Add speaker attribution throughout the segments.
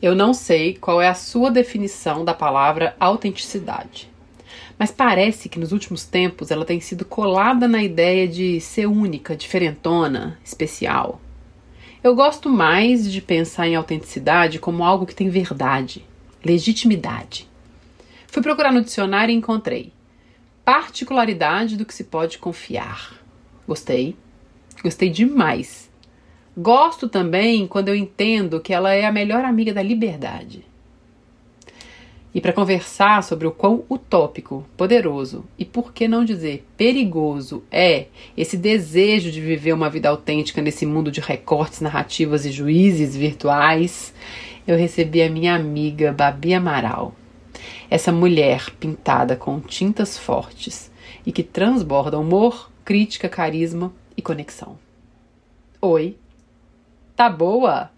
Speaker 1: Eu não sei qual é a sua definição da palavra autenticidade, mas parece que nos últimos tempos ela tem sido colada na ideia de ser única, diferentona, especial. Eu gosto mais de pensar em autenticidade como algo que tem verdade, legitimidade. Fui procurar no dicionário e encontrei particularidade do que se pode confiar. Gostei, gostei demais. Gosto também quando eu entendo que ela é a melhor amiga da liberdade. E para conversar sobre o quão utópico, poderoso e por que não dizer perigoso é esse desejo de viver uma vida autêntica nesse mundo de recortes, narrativas e juízes virtuais, eu recebi a minha amiga Babi Amaral. Essa mulher pintada com tintas fortes e que transborda humor, crítica, carisma e conexão. Oi, Tá boa?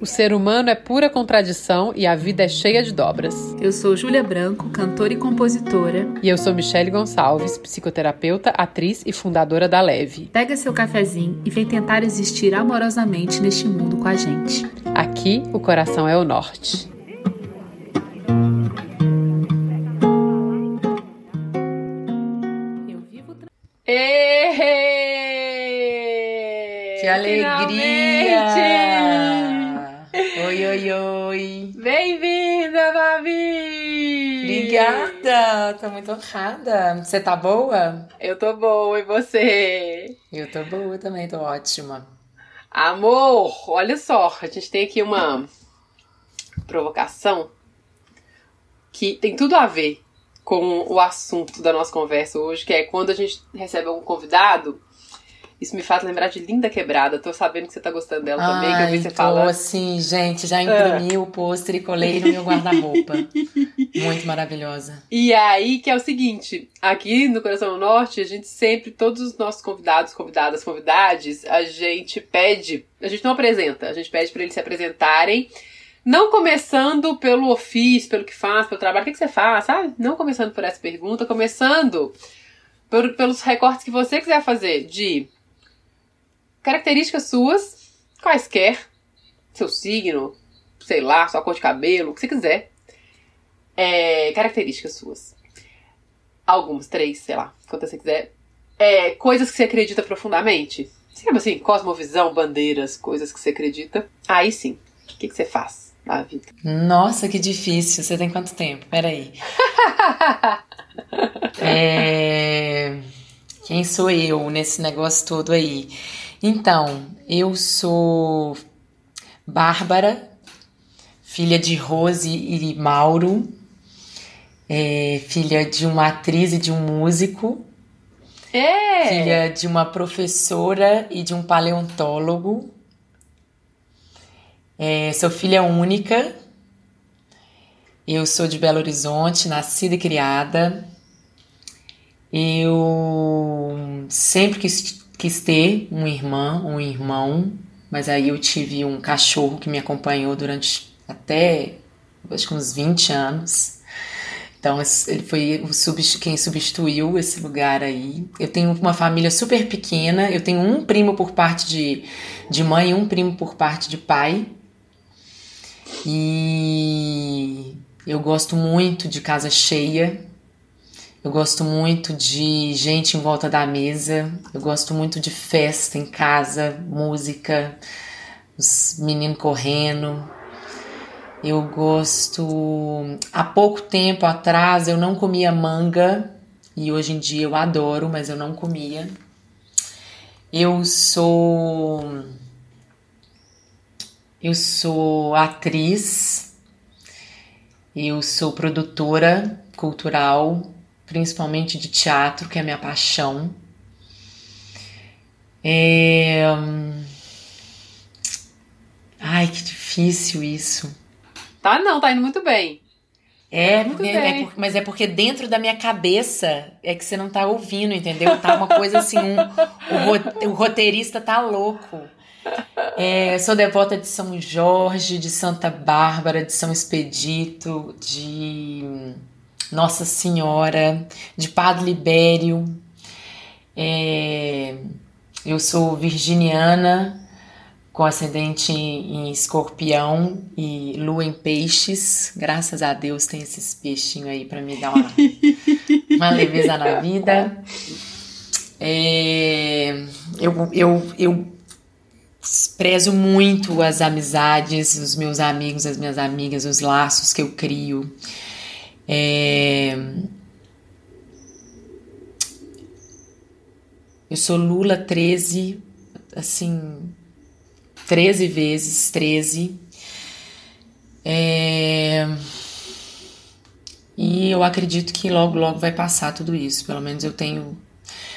Speaker 1: O ser humano é pura contradição e a vida é cheia de dobras.
Speaker 2: Eu sou Júlia Branco, cantora e compositora.
Speaker 1: E eu sou Michele Gonçalves, psicoterapeuta, atriz e fundadora da Leve.
Speaker 2: Pega seu cafezinho e vem tentar existir amorosamente neste mundo com a gente.
Speaker 1: Aqui, o coração é o norte.
Speaker 3: Alegria! Oi, oi, oi!
Speaker 1: Bem-vinda, Babi!
Speaker 3: Obrigada! Tô muito honrada. Você tá boa?
Speaker 1: Eu tô boa, e você?
Speaker 3: Eu tô boa também, tô ótima.
Speaker 1: Amor, olha só, a gente tem aqui uma provocação que tem tudo a ver com o assunto da nossa conversa hoje, que é quando a gente recebe algum convidado isso me faz lembrar de Linda Quebrada. Tô sabendo que você tá gostando dela Ai, também, que eu vi você falando.
Speaker 3: assim, gente, já imprimi ah. o pôster e colei no meu guarda-roupa. Muito maravilhosa.
Speaker 1: E aí, que é o seguinte, aqui no Coração Norte, a gente sempre, todos os nossos convidados, convidadas, convidades, a gente pede, a gente não apresenta, a gente pede para eles se apresentarem. Não começando pelo ofício, pelo que faz, pelo trabalho, o que, que você faz, sabe? Não começando por essa pergunta, começando por, pelos recortes que você quiser fazer de Características suas, quaisquer, seu signo, sei lá, sua cor de cabelo, o que você quiser. É, características suas. Algumas, três, sei lá, quantas você quiser. É, coisas que você acredita profundamente. Sabe assim, cosmovisão, bandeiras, coisas que você acredita. Aí sim, o que, que você faz na vida?
Speaker 3: Nossa, que difícil. Você tem quanto tempo? Peraí. é... Quem sou eu nesse negócio todo aí? Então, eu sou Bárbara, filha de Rose e Mauro, é, filha de uma atriz e de um músico,
Speaker 1: é.
Speaker 3: filha de uma professora e de um paleontólogo. É, sou filha única. Eu sou de Belo Horizonte, nascida e criada. Eu sempre quis quis ter uma irmã, um irmão, mas aí eu tive um cachorro que me acompanhou durante até acho que uns 20 anos. Então ele foi quem substituiu esse lugar aí. Eu tenho uma família super pequena. Eu tenho um primo por parte de, de mãe e um primo por parte de pai. E eu gosto muito de casa cheia. Eu gosto muito de gente em volta da mesa, eu gosto muito de festa em casa, música, os meninos correndo. Eu gosto. Há pouco tempo atrás eu não comia manga e hoje em dia eu adoro, mas eu não comia. Eu sou. Eu sou atriz, eu sou produtora cultural, principalmente de teatro, que é a minha paixão. É... Ai, que difícil isso.
Speaker 1: Tá não, tá indo muito bem.
Speaker 3: É, muito é, bem. é, mas é porque dentro da minha cabeça é que você não tá ouvindo, entendeu? Tá uma coisa assim, um, o, o roteirista tá louco. É, sou devota de São Jorge, de Santa Bárbara, de São Expedito, de nossa Senhora, de Padre Libério. É, eu sou virginiana com ascendente em escorpião e lua em peixes. Graças a Deus tem esses peixinhos aí para me dar uma, uma leveza na vida. É, eu, eu, eu prezo muito as amizades, os meus amigos, as minhas amigas, os laços que eu crio. É, eu sou Lula 13, assim, 13 vezes 13. É... E eu acredito que logo, logo vai passar tudo isso. Pelo menos eu tenho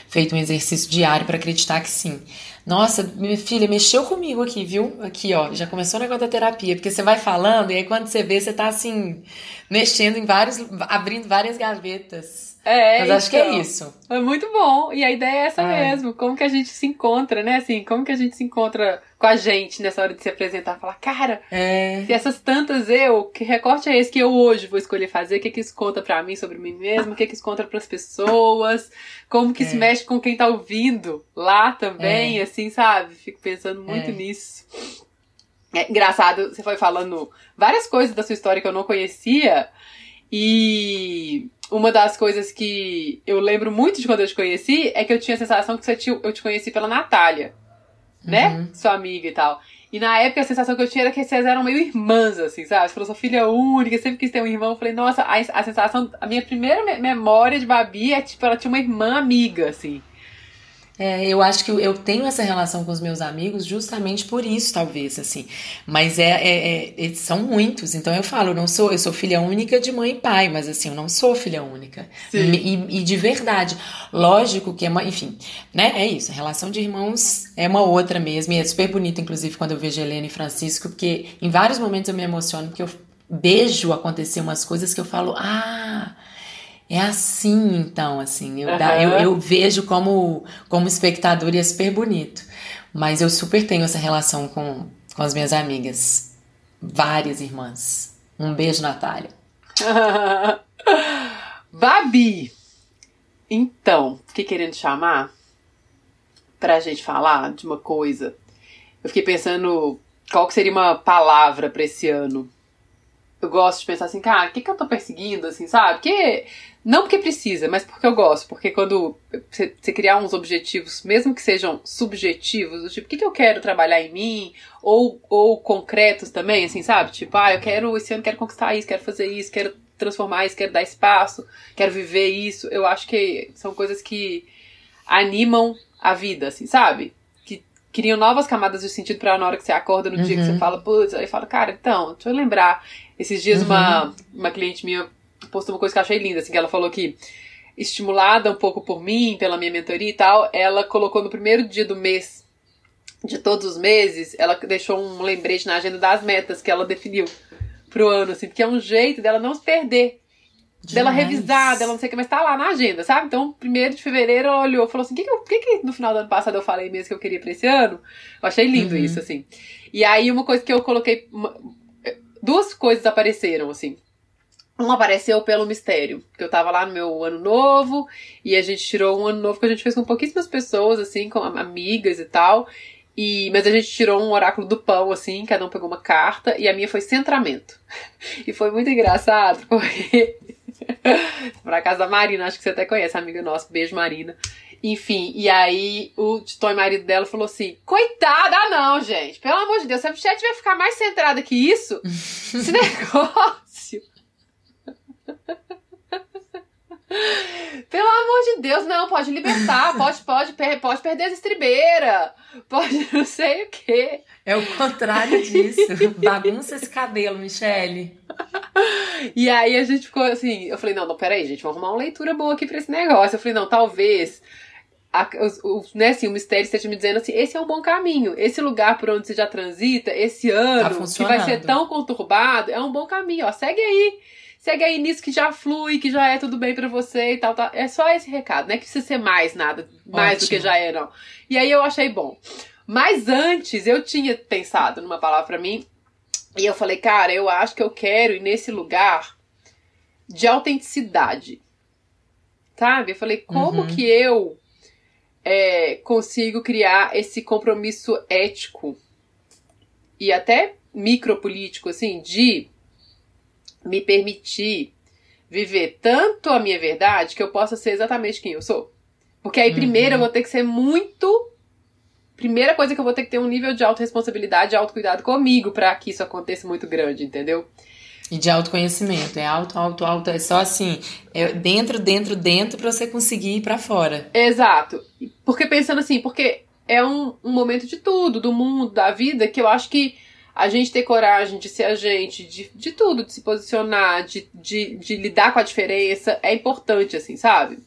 Speaker 3: feito um exercício diário para acreditar que sim. Nossa, minha filha, mexeu comigo aqui, viu? Aqui, ó, já começou o negócio da terapia, porque você vai falando e aí quando você vê, você tá assim, mexendo em vários, abrindo várias gavetas.
Speaker 1: É,
Speaker 3: Mas acho que é então. isso.
Speaker 1: É muito bom. E a ideia é essa é. mesmo. Como que a gente se encontra, né? Assim, como que a gente se encontra com a gente nessa hora de se apresentar? Falar, cara,
Speaker 3: é.
Speaker 1: se essas tantas eu, que recorte é esse que eu hoje vou escolher fazer? O que que isso conta pra mim sobre mim mesmo? O que que isso conta pras pessoas? Como que é. isso mexe com quem tá ouvindo lá também, é. assim, sabe? Fico pensando muito é. nisso. É engraçado, você foi falando várias coisas da sua história que eu não conhecia. E uma das coisas que eu lembro muito de quando eu te conheci é que eu tinha a sensação que você te, eu te conheci pela Natália, né? Uhum. Sua amiga e tal. E na época a sensação que eu tinha era que vocês eram meio irmãs, assim, sabe? Você falou, sua filha única, sempre quis ter um irmão. Eu falei, nossa, a, a sensação, a minha primeira memória de Babi é tipo, ela tinha uma irmã amiga, assim.
Speaker 3: É, eu acho que eu tenho essa relação com os meus amigos justamente por isso, talvez, assim. Mas é, é, é, são muitos, então eu falo, eu não sou, eu sou filha única de mãe e pai, mas assim, eu não sou filha única. E, e, de verdade. Lógico que é uma, enfim, né? É isso. A relação de irmãos é uma outra mesmo. E é super bonita, inclusive, quando eu vejo Helena e Francisco, porque em vários momentos eu me emociono, porque eu vejo acontecer umas coisas que eu falo, ah é assim, então, assim. Eu, uhum. eu, eu, vejo como, como espectador e é super bonito. Mas eu super tenho essa relação com, com as minhas amigas. Várias irmãs. Um beijo, Natália.
Speaker 1: Babi! Então, fiquei querendo chamar pra gente falar de uma coisa. Eu fiquei pensando qual que seria uma palavra para esse ano. Eu gosto de pensar assim, cara, o que, que eu tô perseguindo, assim, sabe? Porque não porque precisa, mas porque eu gosto. Porque quando você, criar uns objetivos, mesmo que sejam subjetivos, do tipo, o que, que eu quero trabalhar em mim? Ou, ou concretos também, assim, sabe? Tipo, ah, eu quero, esse ano quero conquistar isso, quero fazer isso, quero transformar isso, quero dar espaço, quero viver isso. Eu acho que são coisas que animam a vida, assim, sabe? Que criam novas camadas de sentido para na hora que você acorda no uhum. dia que você uhum. fala, putz, aí fala, cara, então, deixa eu lembrar. Esses dias uhum. uma, uma cliente minha postou uma coisa que eu achei linda, assim, que ela falou que estimulada um pouco por mim, pela minha mentoria e tal, ela colocou no primeiro dia do mês, de todos os meses, ela deixou um lembrete na agenda das metas que ela definiu pro ano, assim, porque é um jeito dela não se perder. Demais. Dela revisar, dela não sei o que, mas tá lá na agenda, sabe? Então, primeiro de fevereiro ela olhou e falou assim: o que, que, que, que no final do ano passado eu falei mesmo que eu queria pra esse ano? Eu achei lindo uhum. isso, assim. E aí, uma coisa que eu coloquei. Uma, duas coisas apareceram, assim. Um apareceu pelo mistério, que eu tava lá no meu ano novo, e a gente tirou um ano novo que a gente fez com pouquíssimas pessoas, assim, com amigas e tal. E, mas a gente tirou um oráculo do pão, assim, cada um pegou uma carta, e a minha foi centramento. E foi muito engraçado, porque. pra casa da Marina, acho que você até conhece, amiga nossa, beijo Marina. Enfim, e aí o Titon, marido dela, falou assim: Coitada, ah, não, gente, pelo amor de Deus, se a bichete vai ficar mais centrada que isso, esse negócio. Pelo amor de Deus, não, pode libertar, pode, pode, pode perder as estribeiras, pode não sei o quê.
Speaker 3: É o contrário disso. Bagunça esse cabelo, Michele.
Speaker 1: E aí a gente ficou assim, eu falei, não, não, peraí, gente, vamos arrumar uma leitura boa aqui pra esse negócio. Eu falei, não, talvez a, o, né, assim, o mistério esteja me dizendo assim, esse é um bom caminho, esse lugar por onde você já transita, esse ano tá que vai ser tão conturbado, é um bom caminho, ó, segue aí, segue aí nisso que já flui, que já é tudo bem para você e tal, tal, é só esse recado, não é que precisa ser mais nada, mais Ótimo. do que já é, não. E aí eu achei bom. Mas antes, eu tinha pensado numa palavra para mim, e eu falei, cara, eu acho que eu quero ir nesse lugar de autenticidade, sabe? Eu falei, como uhum. que eu é, consigo criar esse compromisso ético e até micropolítico, assim, de me permitir viver tanto a minha verdade que eu possa ser exatamente quem eu sou. Porque aí, primeiro, eu vou ter que ser muito. Primeira coisa que eu vou ter que ter um nível de autorresponsabilidade e autocuidado comigo para que isso aconteça muito grande, entendeu?
Speaker 3: E de autoconhecimento. É alto, alto, alto. É só assim, é dentro, dentro, dentro pra você conseguir ir pra fora.
Speaker 1: Exato. Porque pensando assim, porque é um, um momento de tudo, do mundo, da vida, que eu acho que a gente ter coragem de ser a gente, de, de tudo, de se posicionar, de, de, de lidar com a diferença, é importante, assim, sabe?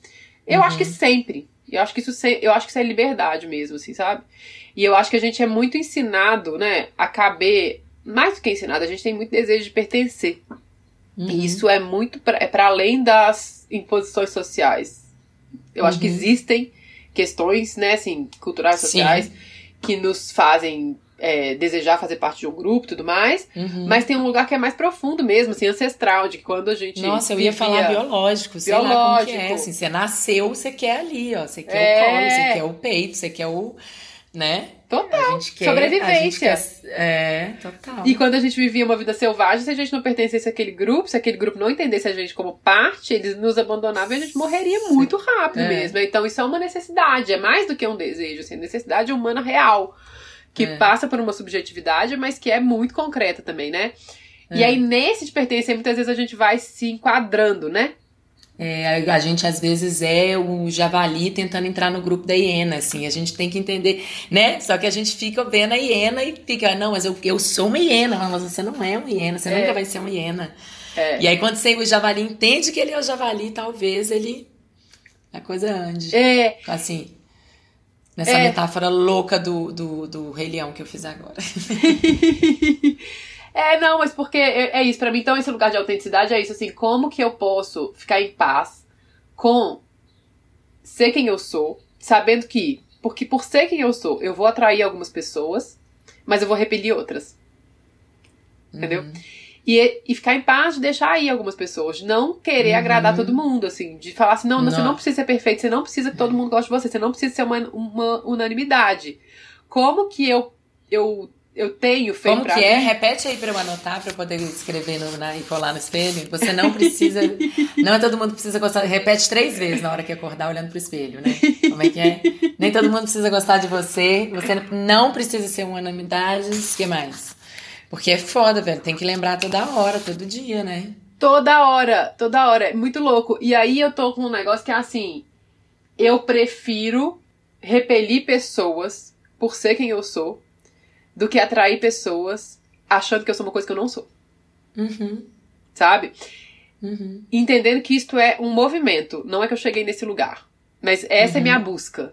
Speaker 1: Eu uhum. acho que sempre. Eu acho que isso eu acho que isso é liberdade mesmo, assim, sabe? E eu acho que a gente é muito ensinado, né, a caber mais do que ensinado, a gente tem muito desejo de pertencer. Uhum. E isso é muito pra, é para além das imposições sociais. Eu uhum. acho que uhum. existem questões, né, assim, culturais, sociais, Sim. que nos fazem é, desejar fazer parte de um grupo e tudo mais, uhum. mas tem um lugar que é mais profundo mesmo, assim, ancestral, de que quando a gente.
Speaker 3: Nossa, eu ia falar biológico, sei biológico. lá como que é, assim, você nasceu, você quer ali, ó, você quer é... o colo, você quer o peito, você quer o. né?
Speaker 1: Total. Quer, Sobrevivência.
Speaker 3: Quer, é, total.
Speaker 1: E quando a gente vivia uma vida selvagem, se a gente não pertencesse àquele grupo, se aquele grupo não entendesse a gente como parte, eles nos abandonavam e a gente morreria Sim. muito rápido é. mesmo. Então isso é uma necessidade, é mais do que um desejo, assim, necessidade humana real. Que é. passa por uma subjetividade, mas que é muito concreta também, né? E é. aí, nesse de pertencer, muitas vezes a gente vai se enquadrando, né?
Speaker 3: É, a gente às vezes é o javali tentando entrar no grupo da hiena, assim, a gente tem que entender, né? Só que a gente fica vendo a hiena e fica, não, mas eu, eu sou uma hiena, mas você não é uma hiena, você é. nunca vai ser uma hiena. É. E aí quando você, o javali entende que ele é o javali, talvez ele a coisa ande.
Speaker 1: É.
Speaker 3: Assim, nessa é. metáfora louca do, do, do Rei Leão que eu fiz agora.
Speaker 1: É, não, mas porque é, é isso, para mim, então, esse lugar de autenticidade é isso, assim, como que eu posso ficar em paz com ser quem eu sou, sabendo que, porque por ser quem eu sou, eu vou atrair algumas pessoas, mas eu vou repelir outras. Entendeu? Uhum. E, e ficar em paz de deixar aí algumas pessoas, de não querer uhum. agradar todo mundo, assim, de falar assim, não, não, você não precisa ser perfeito, você não precisa que todo mundo goste de você, você não precisa ser uma, uma unanimidade. Como que eu, eu eu tenho feito
Speaker 3: Como que é? Repete aí para eu anotar, para eu poder escrever no, na, e colar no espelho. Você não precisa. não é todo mundo precisa gostar. Repete três vezes na hora que acordar olhando pro espelho, né? Como é que é? Nem todo mundo precisa gostar de você. Você não precisa ser uma unanimidade. O que mais? Porque é foda, velho. Tem que lembrar toda hora, todo dia, né?
Speaker 1: Toda hora, toda hora. É muito louco. E aí eu tô com um negócio que é assim. Eu prefiro repelir pessoas por ser quem eu sou do que atrair pessoas achando que eu sou uma coisa que eu não sou.
Speaker 3: Uhum.
Speaker 1: Sabe?
Speaker 3: Uhum.
Speaker 1: Entendendo que isto é um movimento, não é que eu cheguei nesse lugar. Mas essa uhum. é minha busca.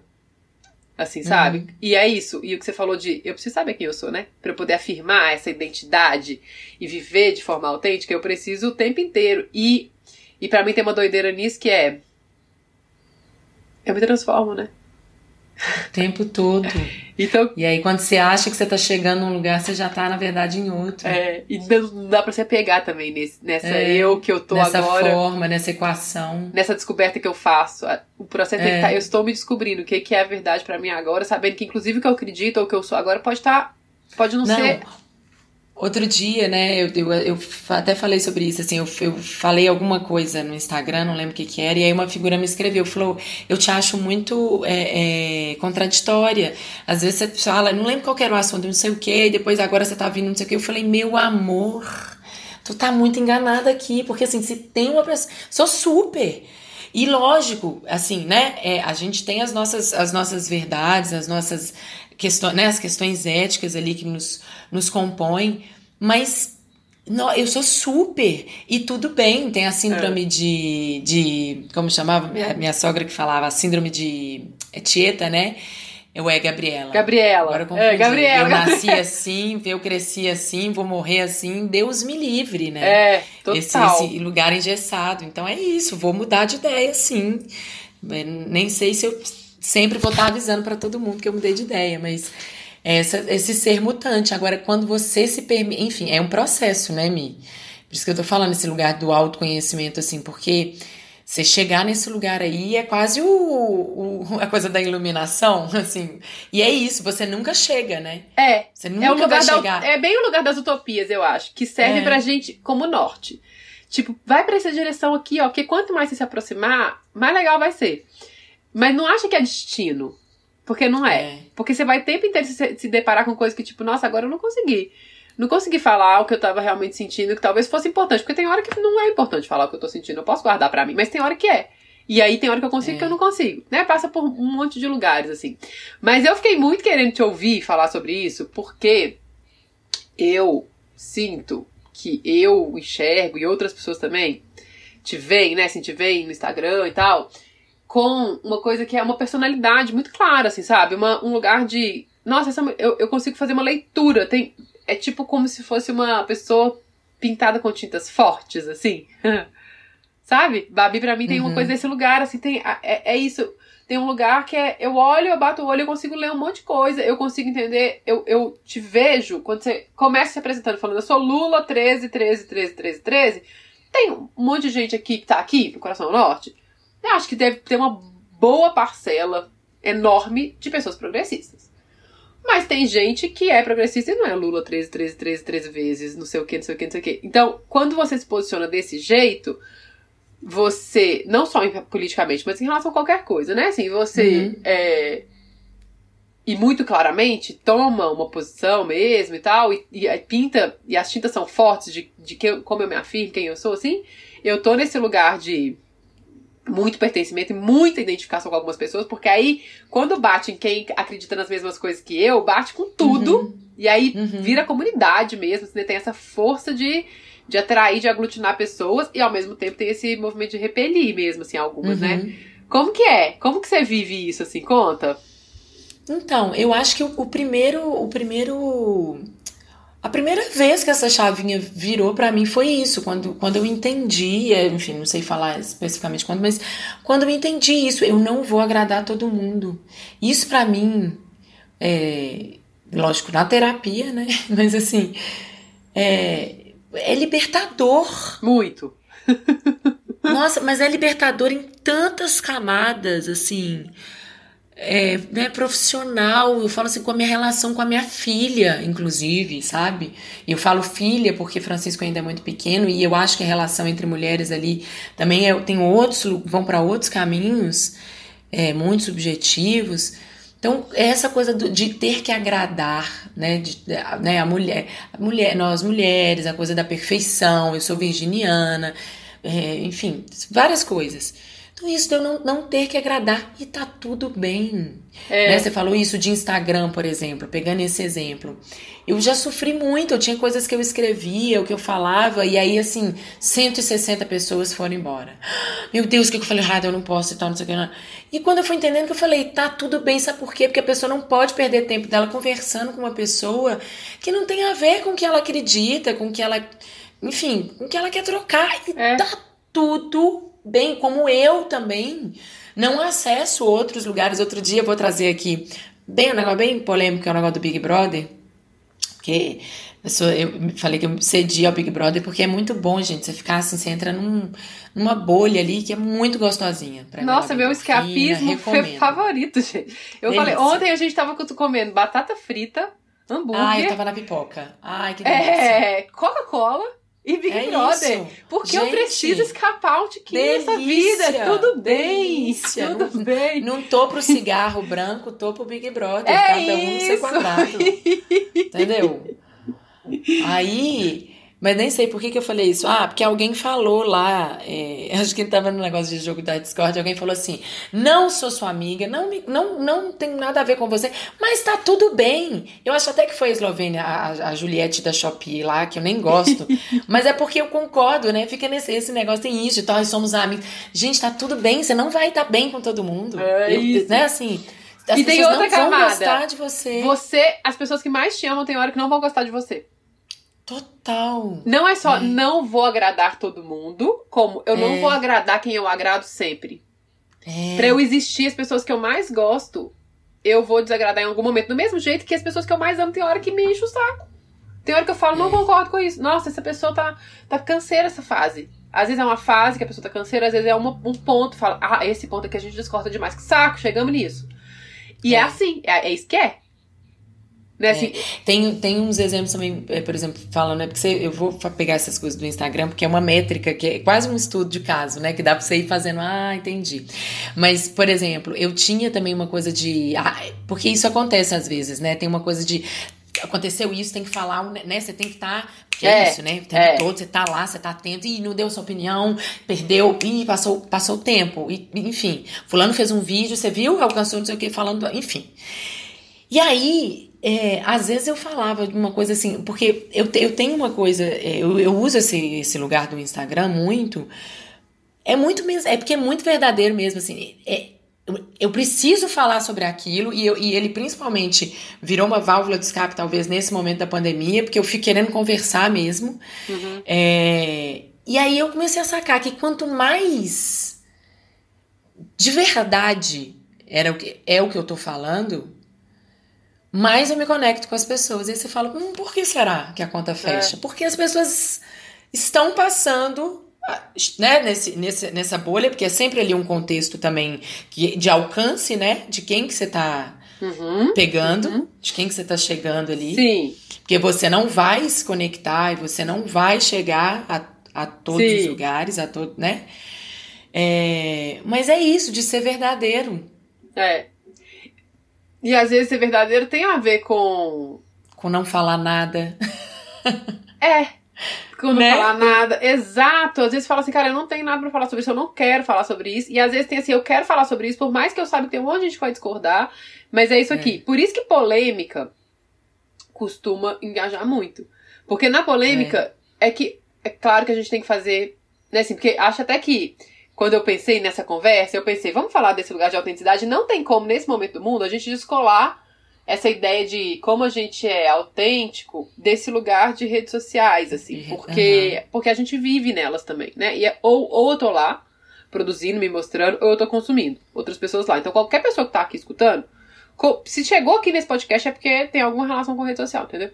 Speaker 1: Assim, sabe? Uhum. E é isso. E o que você falou de eu preciso saber quem eu sou, né? Pra eu poder afirmar essa identidade e viver de forma autêntica, eu preciso o tempo inteiro. E, e para mim tem uma doideira nisso que é. Eu me transformo, né?
Speaker 3: O tempo todo.
Speaker 1: Então,
Speaker 3: e aí, quando você acha que você tá chegando num lugar, você já tá, na verdade, em outro.
Speaker 1: É, e não dá pra você pegar também nesse, nessa é, eu que eu tô
Speaker 3: nessa
Speaker 1: agora.
Speaker 3: Nessa forma, nessa equação.
Speaker 1: Nessa descoberta que eu faço. O processo é, que tá, eu estou me descobrindo o que, que é a verdade para mim agora, sabendo que, inclusive, o que eu acredito ou o que eu sou agora pode estar. Tá, pode não, não ser
Speaker 3: Outro dia, né, eu, eu, eu, até falei sobre isso, assim, eu, eu falei alguma coisa no Instagram, não lembro o que que era, e aí uma figura me escreveu, falou, eu te acho muito é, é, contraditória. Às vezes você fala, não lembro qual era o assunto, não sei o que, e depois agora você tá vindo não sei o que. Eu falei, meu amor, tu tá muito enganada aqui, porque assim, se tem uma pessoa. Sou super. E lógico, assim, né? É, a gente tem as nossas, as nossas verdades, as nossas questões, né, as questões éticas ali que nos, nos compõem, mas não, eu sou super. E tudo bem, tem a síndrome é. de, de. Como chamava? Minha, minha sogra que falava, a síndrome de é Tieta, né? Eu é Gabriela.
Speaker 1: Gabriela.
Speaker 3: Agora eu É, Gabriela. Eu nasci assim, eu cresci assim, vou morrer assim. Deus me livre, né?
Speaker 1: É, total.
Speaker 3: Esse, esse lugar engessado. Então é isso, vou mudar de ideia, sim. Nem sei se eu sempre vou estar avisando para todo mundo que eu mudei de ideia, mas essa, esse ser mutante. Agora, quando você se permite. Enfim, é um processo, né, Mi? Por isso que eu tô falando esse lugar do autoconhecimento, assim, porque Você chegar nesse lugar aí é quase o, o, a coisa da iluminação, assim. E é isso, você nunca chega, né?
Speaker 1: É.
Speaker 3: Você nunca
Speaker 1: é, o lugar
Speaker 3: vai
Speaker 1: da-
Speaker 3: chegar.
Speaker 1: é bem o lugar das utopias, eu acho. Que serve
Speaker 3: É.
Speaker 1: pra gente como norte. Tipo, vai pra essa direção aqui, ó. Porque quanto mais você se aproximar, mais legal vai ser. Mas não acha que é destino. Porque não é.
Speaker 3: É.
Speaker 1: Porque você vai o tempo inteiro se, se deparar com coisas que, tipo, nossa, agora eu não consegui. Não consegui falar o que eu tava realmente sentindo, que talvez fosse importante. Porque tem hora que não é importante falar o que eu tô sentindo. Eu posso guardar pra mim, mas tem hora que é. E aí tem hora que eu consigo
Speaker 3: É.
Speaker 1: que eu não consigo. Né? Passa por um monte de lugares, assim. Mas eu fiquei muito querendo te ouvir falar sobre isso, porque eu sinto que eu enxergo e outras pessoas também te veem, né? Assim, te veem no Instagram e tal, com uma coisa que é uma personalidade muito clara, assim, sabe? Uma, um lugar de. Nossa, essa, eu, eu consigo fazer uma leitura. Tem, é tipo como se fosse uma pessoa pintada com tintas fortes, assim. sabe? Babi pra mim tem uma
Speaker 3: Uhum.
Speaker 1: coisa desse lugar, assim, tem. É, é isso. Tem um lugar que é. Eu olho, eu bato o olho, eu consigo ler um monte de coisa, eu consigo entender. Eu, eu te vejo quando você começa se apresentando, falando, eu sou Lula 13, 13, 13, 13, 13. Tem um monte de gente aqui que tá aqui, no Coração Norte. Eu acho que deve ter uma boa parcela enorme de pessoas progressistas. Mas tem gente que é progressista e não é Lula 13, 13, 13, 13 vezes, não sei o que, não sei o que, não sei o que. Então, quando você se posiciona desse jeito, você, não só em- politicamente, mas em relação a qualquer coisa, né? Assim, você
Speaker 3: Uhum.
Speaker 1: é, e muito claramente toma uma posição mesmo e tal, e, e pinta, e as tintas são fortes de, de que, como eu me afirmo, quem eu sou, assim, eu tô nesse lugar de muito pertencimento e muita identificação com algumas pessoas, porque aí, quando bate em quem acredita nas mesmas coisas que eu, bate com tudo, e aí
Speaker 3: Uhum.
Speaker 1: vira comunidade mesmo, você tem essa força de, de atrair, de aglutinar pessoas, e ao mesmo tempo tem esse movimento de repelir mesmo, assim, algumas, né?
Speaker 3: Uhum.
Speaker 1: Como que é? Como que você vive isso, assim? Conta.
Speaker 3: Então, eu acho que o, o primeiro, o primeiro, a primeira vez que essa chavinha virou pra mim foi isso, quando, quando eu entendi, é, enfim, não sei falar especificamente quando, mas quando eu entendi isso, eu não vou agradar todo mundo. Isso pra mim, é, lógico, na terapia, né? Mas assim, é, é libertador.
Speaker 1: Muito.
Speaker 3: Nossa, mas é libertador em tantas camadas, assim. É, né, profissional, eu falo assim com a minha relação com a minha filha, inclusive, sabe? Eu falo filha porque Francisco ainda é muito pequeno e eu acho que a relação entre mulheres ali também é, tem outros, vão para outros caminhos, é, muito subjetivos. Então, é essa coisa do- de ter que agradar, né, de- né, a mulher, a mulher, nós mulheres, a coisa da perfeição, eu sou virginiana, é, enfim, várias coisas. Então, isso de eu não, não ter que agradar e tá tudo bem.
Speaker 1: É.
Speaker 3: Né? Você falou isso de Instagram, por exemplo, pegando esse exemplo. Eu já sofri muito, eu tinha coisas que eu escrevia, o que eu falava, e aí, assim, 160 pessoas foram embora. Meu Deus, o que eu falei errado? Eu não posso e tal, não sei o que. Não. E quando eu fui entendendo que eu falei, tá tudo bem, sabe por quê? Porque a pessoa não pode perder tempo dela conversando com uma pessoa que não tem a ver com o que ela acredita, com o que ela. Enfim, com o que ela quer trocar. E
Speaker 1: É.
Speaker 3: tá tudo bem, como eu também não acesso outros lugares. Outro dia eu vou trazer aqui bem um negócio bem polêmico, que é o negócio do Big Brother. Porque eu, sou- eu falei que eu cedi ao Big Brother porque é muito bom, gente. Você ficar assim, você entra num, numa bolha ali que é muito gostosinha. pra
Speaker 1: Nossa, meu escapismo foi favorito, gente. Eu
Speaker 3: Delícia.
Speaker 1: falei, ontem a gente tava comendo batata frita, hambúrguer,
Speaker 3: Ah, eu tava na pipoca. Ai, que delícia.
Speaker 1: é, Coca-Cola e Big
Speaker 3: É
Speaker 1: Brother.
Speaker 3: isso.
Speaker 1: Porque eu
Speaker 3: Gente,
Speaker 1: preciso escapar um tiquinho dessa
Speaker 3: delícia,
Speaker 1: vida. Tudo bem.
Speaker 3: delícia.
Speaker 1: Tudo
Speaker 3: Não-
Speaker 1: bem.
Speaker 3: Não tô pro cigarro branco, tô pro Big Brother.
Speaker 1: É
Speaker 3: cada um no seu quadrado. Entendeu? Aí. Mas nem sei por que, que eu falei isso. Ah, porque alguém falou lá. é, acho que tava no negócio de jogo da Discord. Alguém falou assim: Não sou sua amiga, não, me, não, não tem nada a ver com você, mas tá tudo bem. Eu acho até que foi a Eslovênia, a, a Juliette da Shopee lá, que eu nem gosto. mas é porque eu concordo, né? Fica nesse esse negócio, tem isso e tal, somos amigos. Gente, tá tudo bem, você não vai estar bem com todo mundo.
Speaker 1: É
Speaker 3: Eu-
Speaker 1: isso.
Speaker 3: Né, assim. As
Speaker 1: E tem outra
Speaker 3: não vão
Speaker 1: camada.
Speaker 3: gostar de você.
Speaker 1: Você, as pessoas que mais te amam, tem hora que não vão gostar de você.
Speaker 3: Total.
Speaker 1: Não é só
Speaker 3: É.
Speaker 1: não vou agradar todo mundo, como eu não
Speaker 3: É.
Speaker 1: vou agradar quem eu agrado sempre.
Speaker 3: É.
Speaker 1: Pra eu existir, as pessoas que eu mais gosto, eu vou desagradar em algum momento. Do mesmo jeito que as pessoas que eu mais amo, tem hora que me enche o saco. Tem hora que eu falo, não
Speaker 3: É.
Speaker 1: concordo com isso. Nossa, essa pessoa tá, tá canseira essa fase. Às vezes é uma fase que a pessoa tá canseira, às vezes é uma, um ponto, fala, ah, esse ponto aqui a gente discorda demais, que saco, chegamos nisso. E é, é assim, é, é isso que é. Né, assim,
Speaker 3: é. Tem, tem uns exemplos também, é, por exemplo, falando, né? Porque você, eu vou pegar essas coisas do Instagram, porque é uma métrica que é quase um estudo de caso, né? Que dá pra você ir fazendo, ah, entendi. Mas, por exemplo, eu tinha também uma coisa de. Ah, porque isso acontece às vezes, né? Tem uma coisa de aconteceu isso, tem que falar, né? Você tem que estar. Tá, porque é, é, isso, né? O tempo é. todo você tá lá, você tá atento e não deu sua opinião, perdeu, e passou, passou o tempo. E, enfim, fulano fez um vídeo, você viu, alcançou não sei o que, falando, enfim. E aí, é, às vezes eu falava de uma coisa assim, porque eu, te, eu tenho uma coisa, é, eu, eu uso esse, esse lugar do Instagram muito. É muito é porque é muito verdadeiro mesmo, assim. É, eu preciso falar sobre aquilo e, eu, e, ele principalmente virou uma válvula de escape talvez nesse momento da pandemia porque eu fico querendo conversar mesmo uhum. é, e aí eu comecei a sacar que quanto mais de verdade era o que é o que eu tô falando mais eu me conecto com as pessoas e aí você fala hum, por que será que a conta fecha é. porque as pessoas estão passando né, nesse, nesse, nessa bolha, porque é sempre ali um contexto também que, de alcance, né? De quem que você tá uhum, pegando, uhum. de quem que você tá chegando ali.
Speaker 1: Sim.
Speaker 3: Porque você não vai se conectar e você não vai chegar a, a todos Sim. os lugares, a todo, né? É, mas é isso, de ser verdadeiro.
Speaker 1: É. E às vezes ser verdadeiro tem a ver com.
Speaker 3: Com não falar nada.
Speaker 1: é. Com não né? falar nada. Exato. Às vezes fala assim, cara, eu não tenho nada pra falar sobre isso, eu não quero falar sobre isso. E às vezes tem assim, eu quero falar sobre isso, por mais que eu saiba que tem um monte de gente que vai discordar. Mas é isso aqui. É. Por isso que polêmica costuma engajar muito. Porque na polêmica é. é que é claro que a gente tem que fazer, né, assim, porque acho até que quando eu pensei nessa conversa, eu pensei, vamos falar desse lugar de autenticidade, não tem como nesse momento do mundo a gente descolar essa ideia de como a gente é autêntico desse lugar de redes sociais, assim, porque, uhum. porque a gente vive nelas também, né? E é, ou, ou eu tô lá produzindo, me mostrando, ou eu tô consumindo outras pessoas lá. Então qualquer pessoa que tá aqui escutando, se chegou aqui nesse podcast é porque tem alguma relação com rede social, entendeu?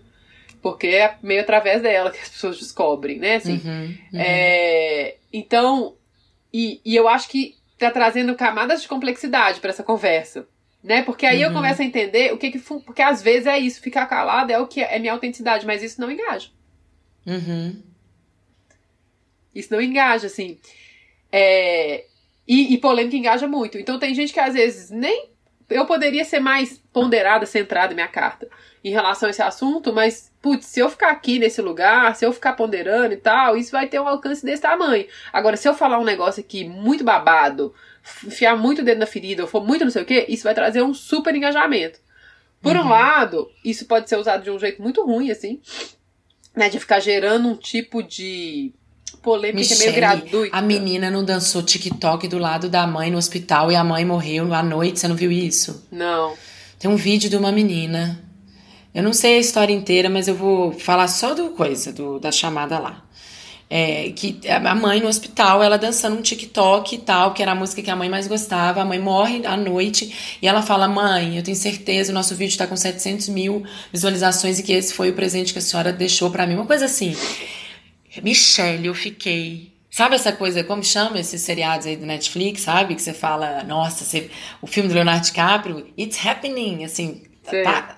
Speaker 1: Porque é meio através dela que as pessoas descobrem, né? Assim, uhum, uhum. É, então, e, e eu acho que tá trazendo camadas de complexidade para essa conversa né? Porque aí uhum. eu começo a entender o que que. Porque às vezes é isso, ficar calado é o que é minha autenticidade, mas isso não engaja.
Speaker 3: Uhum.
Speaker 1: Isso não engaja, assim. É, e, e polêmica engaja muito. Então tem gente que às vezes nem. Eu poderia ser mais ponderada, centrada minha carta em relação a esse assunto, mas, putz, se eu ficar aqui nesse lugar, se eu ficar ponderando e tal, isso vai ter um alcance desse tamanho. Agora, se eu falar um negócio aqui muito babado, enfiar muito o dedo na ferida ou for muito não sei o que, isso vai trazer um super engajamento. Por uhum. um lado, isso pode ser usado de um jeito muito ruim, assim, né? De ficar gerando um tipo de polêmica Michele, é meio gratuita.
Speaker 3: A menina não dançou TikTok do lado da mãe no hospital e a mãe morreu à noite, você não viu isso?
Speaker 1: Não.
Speaker 3: Tem um vídeo de uma menina. Eu não sei a história inteira, mas eu vou falar só do coisa, do, da chamada lá. É, que a mãe no hospital, ela dançando um TikTok e tal, que era a música que a mãe mais gostava. A mãe morre à noite e ela fala: Mãe, eu tenho certeza, o nosso vídeo está com 700 mil visualizações e que esse foi o presente que a senhora deixou para mim. Uma coisa assim. Michelle, eu fiquei. Sabe essa coisa, como chama esses seriados aí do Netflix, sabe? Que você fala, nossa, você, o filme do Leonardo DiCaprio, it's happening, assim, tá,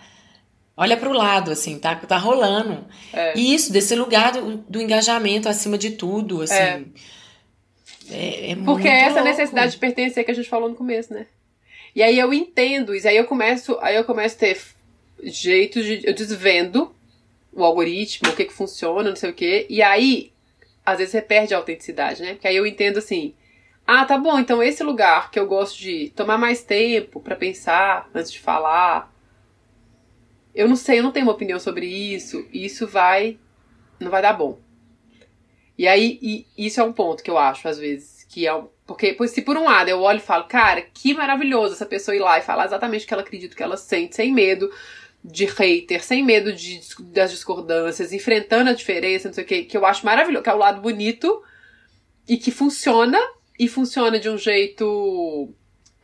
Speaker 3: olha para o lado, assim, tá, tá rolando. É. E isso, desse lugar do, do, engajamento acima de tudo, assim. É. É, é
Speaker 1: Porque é essa louco. necessidade de pertencer que a gente falou no começo, né? E aí eu entendo isso, aí eu começo, aí eu começo a ter jeitos de. Eu desvendo o algoritmo, o que que funciona, não sei o quê. E aí, às vezes você perde a autenticidade, né? Porque aí eu entendo assim. Ah, tá bom, então esse lugar que eu gosto de tomar mais tempo para pensar antes de falar, eu não sei, eu não tenho uma opinião sobre isso, isso vai. não vai dar bom. E aí, e isso é um ponto que eu acho, às vezes, que é um. Porque, se por um lado eu olho e falo, cara, que maravilhoso essa pessoa ir lá e falar exatamente o que ela acredita, que ela sente, sem medo de hater, sem medo de, das discordâncias, enfrentando a diferença, não sei o que, que eu acho maravilhoso, que é o lado bonito e que funciona, e funciona de um jeito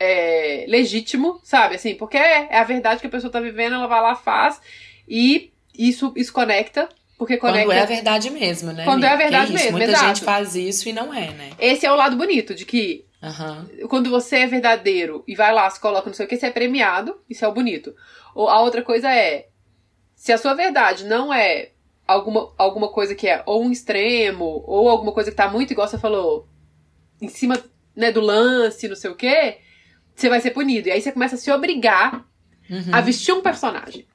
Speaker 1: é, legítimo, sabe? Assim, porque é, é, a verdade que a pessoa tá vivendo, ela vai lá, faz, e isso, isso conecta, porque conecta.
Speaker 3: Quando é a verdade mesmo, né?
Speaker 1: Quando é a verdade
Speaker 3: é
Speaker 1: mesmo,
Speaker 3: Muita
Speaker 1: exato.
Speaker 3: gente faz isso e não é, né?
Speaker 1: Esse é o lado bonito de que
Speaker 3: Aham.
Speaker 1: quando você é verdadeiro e vai lá, se coloca não sei o que, você é premiado, isso é o bonito. Ou a outra coisa é, se a sua verdade não é alguma, alguma coisa que é ou um extremo, ou alguma coisa que tá muito, igual você falou, em cima né, do lance, não sei o que, você vai ser punido. E aí você começa a se obrigar
Speaker 3: Uhum.
Speaker 1: a vestir um personagem.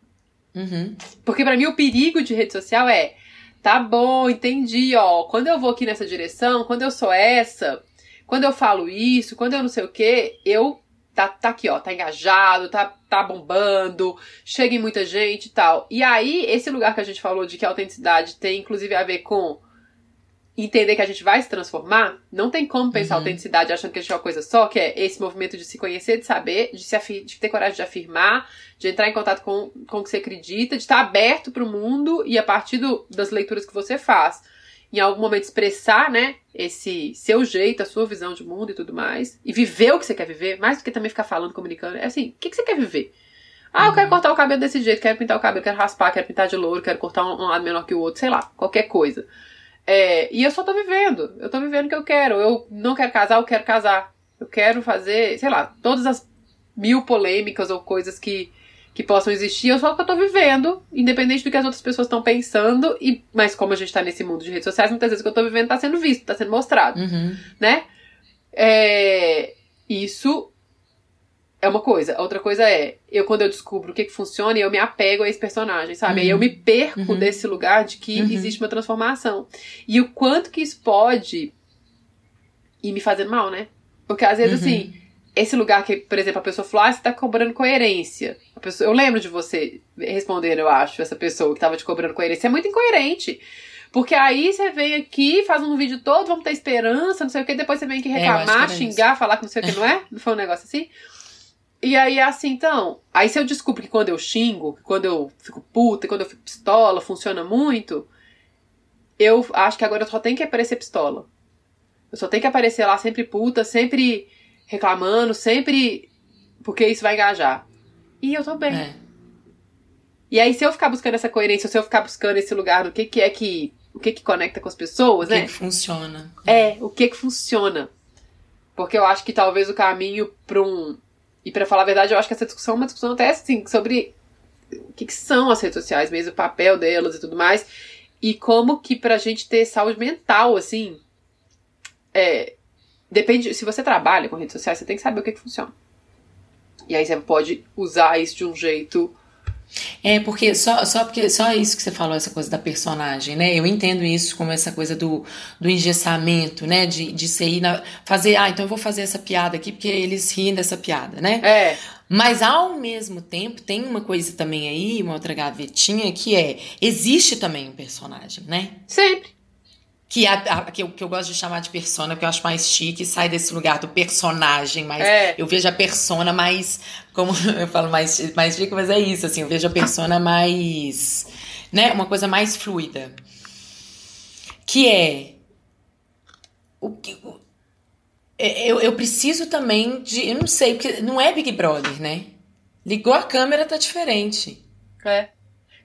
Speaker 3: Uhum.
Speaker 1: Porque pra mim o perigo de rede social é, tá bom, entendi, ó, quando eu vou aqui nessa direção, quando eu sou essa, quando eu falo isso, quando eu não sei o que, eu tá, tá aqui, ó, tá engajado, tá, tá bombando, chega em muita gente e tal. E aí, esse lugar que a gente falou de que a autenticidade tem inclusive a ver com entender que a gente vai se transformar, não tem como pensar
Speaker 3: Uhum.
Speaker 1: autenticidade achando que a gente é uma coisa só, que é esse movimento de se conhecer, de saber, de, se de ter coragem de afirmar, de entrar em contato com, com o que você acredita, de estar aberto para o mundo e a partir do- das leituras que você faz, em algum momento expressar, né, esse seu jeito, a sua visão de mundo e tudo mais, e viver o que você quer viver, mais do que também ficar falando, comunicando. É assim, o que, que você quer viver? Ah, eu quero cortar o cabelo desse jeito, quero pintar o cabelo, quero raspar, quero pintar de louro, quero cortar um lado menor que o outro, sei lá, qualquer coisa. É, e eu só tô vivendo. Eu tô vivendo o que eu quero. Eu não quero casar, eu quero casar. Eu quero fazer, sei lá, todas as mil polêmicas ou coisas que, que possam existir, eu só que eu tô vivendo, independente do que as outras pessoas estão pensando. E, mas como a gente tá nesse mundo de redes sociais, muitas vezes o que eu tô vivendo tá sendo visto, tá sendo mostrado
Speaker 3: Uhum.
Speaker 1: né? É, isso é uma coisa. Outra coisa é, eu quando eu descubro o que, que funciona, eu me apego a esse personagem, sabe? Aí eu me perco
Speaker 3: Uhum.
Speaker 1: desse lugar de que
Speaker 3: Uhum.
Speaker 1: existe uma transformação. E o quanto que isso pode ir me fazendo mal, né? Porque às vezes,
Speaker 3: Uhum.
Speaker 1: assim, esse lugar que, por exemplo, a pessoa falou, ah, você tá cobrando coerência. A pessoa, eu lembro de você respondendo, eu acho, essa pessoa que tava te cobrando coerência. É muito incoerente. Porque aí você vem aqui, faz um vídeo todo, vamos ter esperança, não sei o que, depois você vem aqui
Speaker 3: É,
Speaker 1: reclamar,
Speaker 3: era
Speaker 1: xingar, falar que não sei o que, não é? Não foi um negócio assim? E aí é assim, então. Aí se eu descubro que quando eu xingo, que quando eu fico puta, quando eu fico pistola, funciona muito, eu acho que agora eu só tenho que aparecer pistola. Eu só tenho que aparecer lá sempre puta, sempre reclamando, sempre. Porque isso vai engajar. E eu tô bem.
Speaker 3: É.
Speaker 1: E aí, se eu ficar buscando essa coerência, se eu ficar buscando esse lugar do que, que é que. O que que conecta com as pessoas,
Speaker 3: O que
Speaker 1: né?
Speaker 3: que funciona?
Speaker 1: É, o que que funciona. Porque eu acho que talvez o caminho pra um. E pra falar a verdade, eu acho que essa discussão é uma discussão até assim, sobre o que, que são as redes sociais mesmo, o papel delas e tudo mais. E como que pra gente ter saúde mental, assim. É. Depende. Se você trabalha com redes sociais, você tem que saber o que, que funciona. E aí você pode usar isso de um jeito.
Speaker 3: É, porque só, só porque só isso que você falou, essa coisa da personagem, né? Eu entendo isso como essa coisa do, do engessamento, né? De, de você ir na, fazer, ah, então eu vou fazer essa piada aqui porque eles riem dessa piada, né?
Speaker 1: É.
Speaker 3: Mas ao mesmo tempo, tem uma coisa também aí, uma outra gavetinha, que é: existe também um personagem, né?
Speaker 1: Sempre.
Speaker 3: Que, a, a- que, eu, que eu gosto de chamar de persona, que eu acho mais chique, sai desse lugar do personagem, mas
Speaker 1: É.
Speaker 3: eu vejo a persona mais. Como eu falo mais, mais chique, mas é isso, assim, eu vejo a persona mais. né? Uma coisa mais fluida. Que é. O que. o- é, eu, eu preciso também de. Eu não sei, porque não é Big Brother, né? Ligou a câmera, tá diferente.
Speaker 1: É.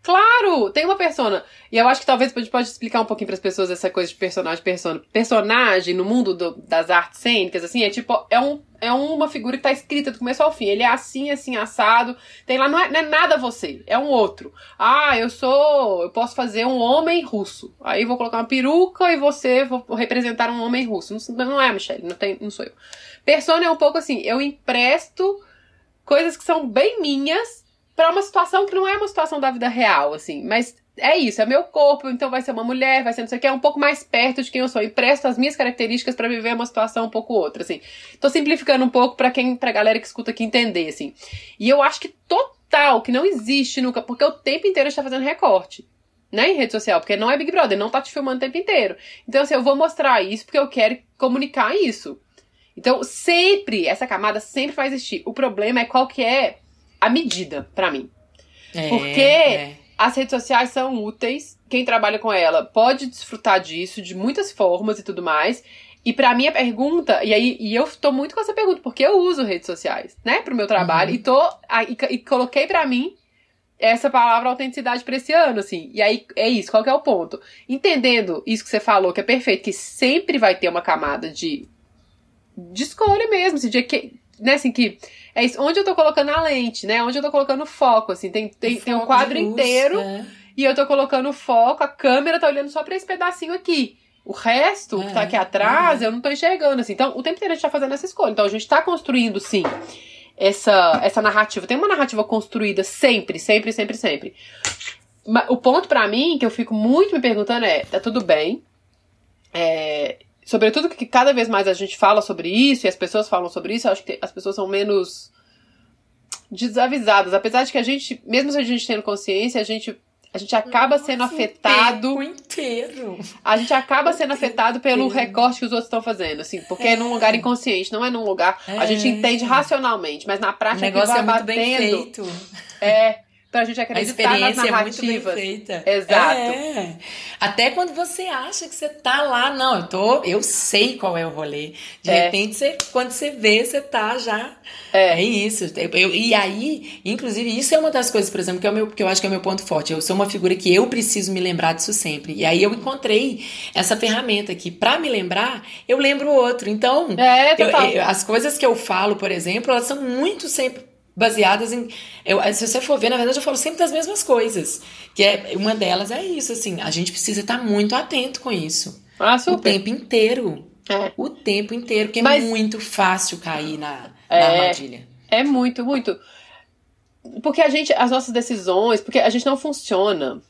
Speaker 1: Claro, tem uma persona. E eu acho que talvez a gente pode explicar um pouquinho para as pessoas essa coisa de personagem, persona. Personagem no mundo do- das artes cênicas, assim, é tipo, é, um, é uma figura que tá escrita do começo ao fim. Ele é assim, assim, assado. Tem lá, não é, não é nada você, é um outro. Ah, eu sou. Eu posso fazer um homem russo. Aí vou colocar uma peruca e você vou representar um homem russo. Não, não é, Michelle, não, tem, não sou eu. Persona é um pouco assim, eu empresto coisas que são bem minhas pra uma situação que não é uma situação da vida real, assim. Mas é isso, é meu corpo, então vai ser uma mulher, vai ser não sei o que, é um pouco mais perto de quem eu sou. Eu empresto as minhas características pra viver uma situação um pouco outra, assim. Tô simplificando um pouco pra quem, pra galera que escuta aqui entender, assim. E eu acho que total, que não existe nunca, porque o tempo inteiro a gente tá fazendo recorte. Né, em rede social, porque não é Big Brother, não tá te filmando o tempo inteiro. Então, assim, eu vou mostrar isso porque eu quero comunicar isso. Então, sempre, essa camada sempre vai existir. O problema é qual que é a medida, pra mim.
Speaker 3: É,
Speaker 1: Porque-
Speaker 3: é.
Speaker 1: As redes sociais são úteis, quem trabalha com ela pode desfrutar disso de muitas formas e tudo mais. E pra minha pergunta, e aí e eu tô muito com essa pergunta, porque eu uso redes sociais, né, pro meu trabalho,
Speaker 3: Uhum.
Speaker 1: e tô a- e, e coloquei pra mim essa palavra autenticidade para esse ano, assim. E aí é isso, qual que é o ponto? Entendendo isso que você falou, que é perfeito, que sempre vai ter uma camada de, de escolha mesmo, assim, de que, né, assim, que é isso, onde eu tô colocando a lente, né? Onde eu tô colocando o foco, assim, tem, tem, tem um quadro luz, inteiro é. e eu tô colocando o foco, a câmera tá olhando só pra esse pedacinho aqui. O resto é, que tá aqui atrás, é. eu não tô enxergando, assim. Então, o tempo inteiro a gente tá fazendo essa escolha. Então, a gente tá construindo, sim, essa, essa narrativa. Tem uma narrativa construída sempre, sempre, sempre, sempre. O ponto para mim, que eu fico muito me perguntando é, tá tudo bem, é, sobretudo que cada vez mais a gente fala sobre isso e as pessoas falam sobre isso, eu acho que as pessoas são menos desavisadas. Apesar de que a gente, mesmo se a gente tendo consciência, a gente a gente acaba Nossa, sendo afetado.
Speaker 3: O inteiro.
Speaker 1: A gente acaba sendo afetado pelo recorte que os outros estão fazendo, assim, porque é. é num lugar inconsciente, não é num lugar. É. A gente entende racionalmente, mas na prática
Speaker 3: o negócio é muito batendo, bem feito.
Speaker 1: É pra gente acreditar a experiência nas narrativas. É muito bem feita. Exato. É.
Speaker 3: Até quando você acha que você tá lá, não, eu tô, eu sei qual é o rolê. De é. repente, você, quando você vê, você tá já. É, é isso. Eu, e aí, inclusive, isso é uma das coisas, por exemplo, que, é o meu, que eu acho que é o meu ponto forte. Eu sou uma figura que eu preciso me lembrar disso sempre. E aí eu encontrei essa ferramenta que, para me lembrar, eu lembro o outro. Então,
Speaker 1: é,
Speaker 3: eu, eu, as coisas que eu falo, por exemplo, elas são muito sempre baseadas em. Eu, se você for ver, na verdade, eu falo sempre das mesmas coisas. Que é uma delas é isso, assim, a gente precisa estar muito atento com isso.
Speaker 1: Ah, super.
Speaker 3: O tempo inteiro. É. O tempo inteiro, porque é Mas, é muito fácil cair na, é, na armadilha.
Speaker 1: É muito, muito. Porque a gente, as nossas decisões, porque a gente não funciona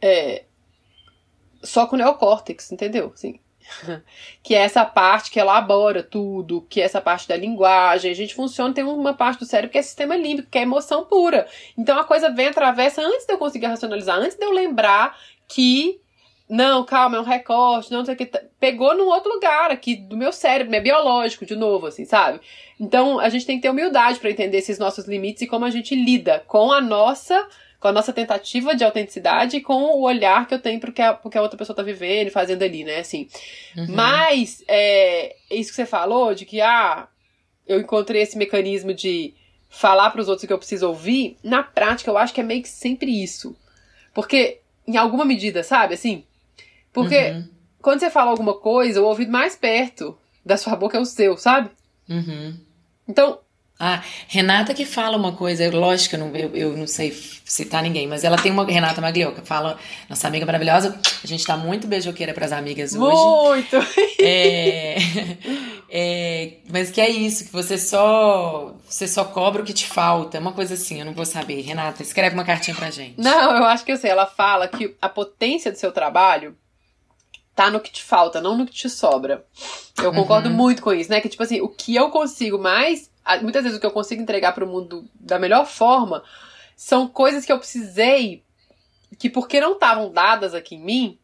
Speaker 1: é, só com o neocórtex, entendeu? Assim, que é essa parte que elabora tudo, que é essa parte da linguagem. A gente funciona, tem uma parte do cérebro que é sistema límbico, que é emoção pura. Então a coisa vem, atravessa antes de eu conseguir racionalizar, antes de eu lembrar que. Não, calma, é um recorte, não sei o que. Pegou num outro lugar aqui do meu cérebro, é biológico, de novo, assim, sabe? Então a gente tem que ter humildade para entender esses nossos limites e como a gente lida com a nossa com a nossa tentativa de autenticidade e com o olhar que eu tenho pro que a, pro que a outra pessoa tá vivendo e fazendo ali, né? Assim. Uhum. Mas, é, isso que você falou, de que, ah, eu encontrei esse mecanismo de falar para os outros o que eu preciso ouvir, na prática eu acho que é meio que sempre isso. Porque, em alguma medida, sabe, assim? Porque uhum. quando você fala alguma coisa, o ouvido mais perto da sua boca é o seu, sabe?
Speaker 3: Uhum.
Speaker 1: Então,
Speaker 3: ah, Renata que fala uma coisa, lógico, eu não, eu, eu não sei citar ninguém, mas ela tem uma. Renata Maglioca fala, nossa amiga maravilhosa, a gente tá muito beijoqueira pras amigas
Speaker 1: hoje. Muito!
Speaker 3: É, é, mas que é isso, que você só. Você só cobra o que te falta, uma coisa assim, eu não vou saber. Renata, escreve uma cartinha pra gente.
Speaker 1: Não, eu acho que eu sei. Ela fala que a potência do seu trabalho tá no que te falta, não no que te sobra. Eu concordo uhum. muito com isso, né? Que, tipo assim, o que eu consigo mais muitas vezes o que eu consigo entregar para o mundo da melhor forma são coisas que eu precisei, que porque não estavam dadas aqui em mim,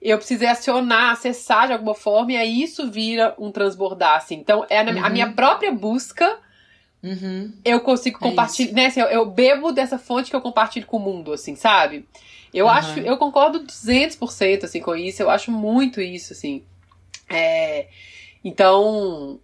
Speaker 1: eu precisei acionar, acessar de alguma forma, e aí isso vira um transbordar, assim. Então, é a, uhum. a minha própria busca.
Speaker 3: Uhum.
Speaker 1: Eu consigo é compartilhar, né? Assim, eu, eu, bebo dessa fonte que eu compartilho com o mundo, assim, sabe? Eu uhum. acho, eu concordo 200% assim com isso, eu acho muito isso, assim. É, então,